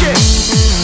yeah.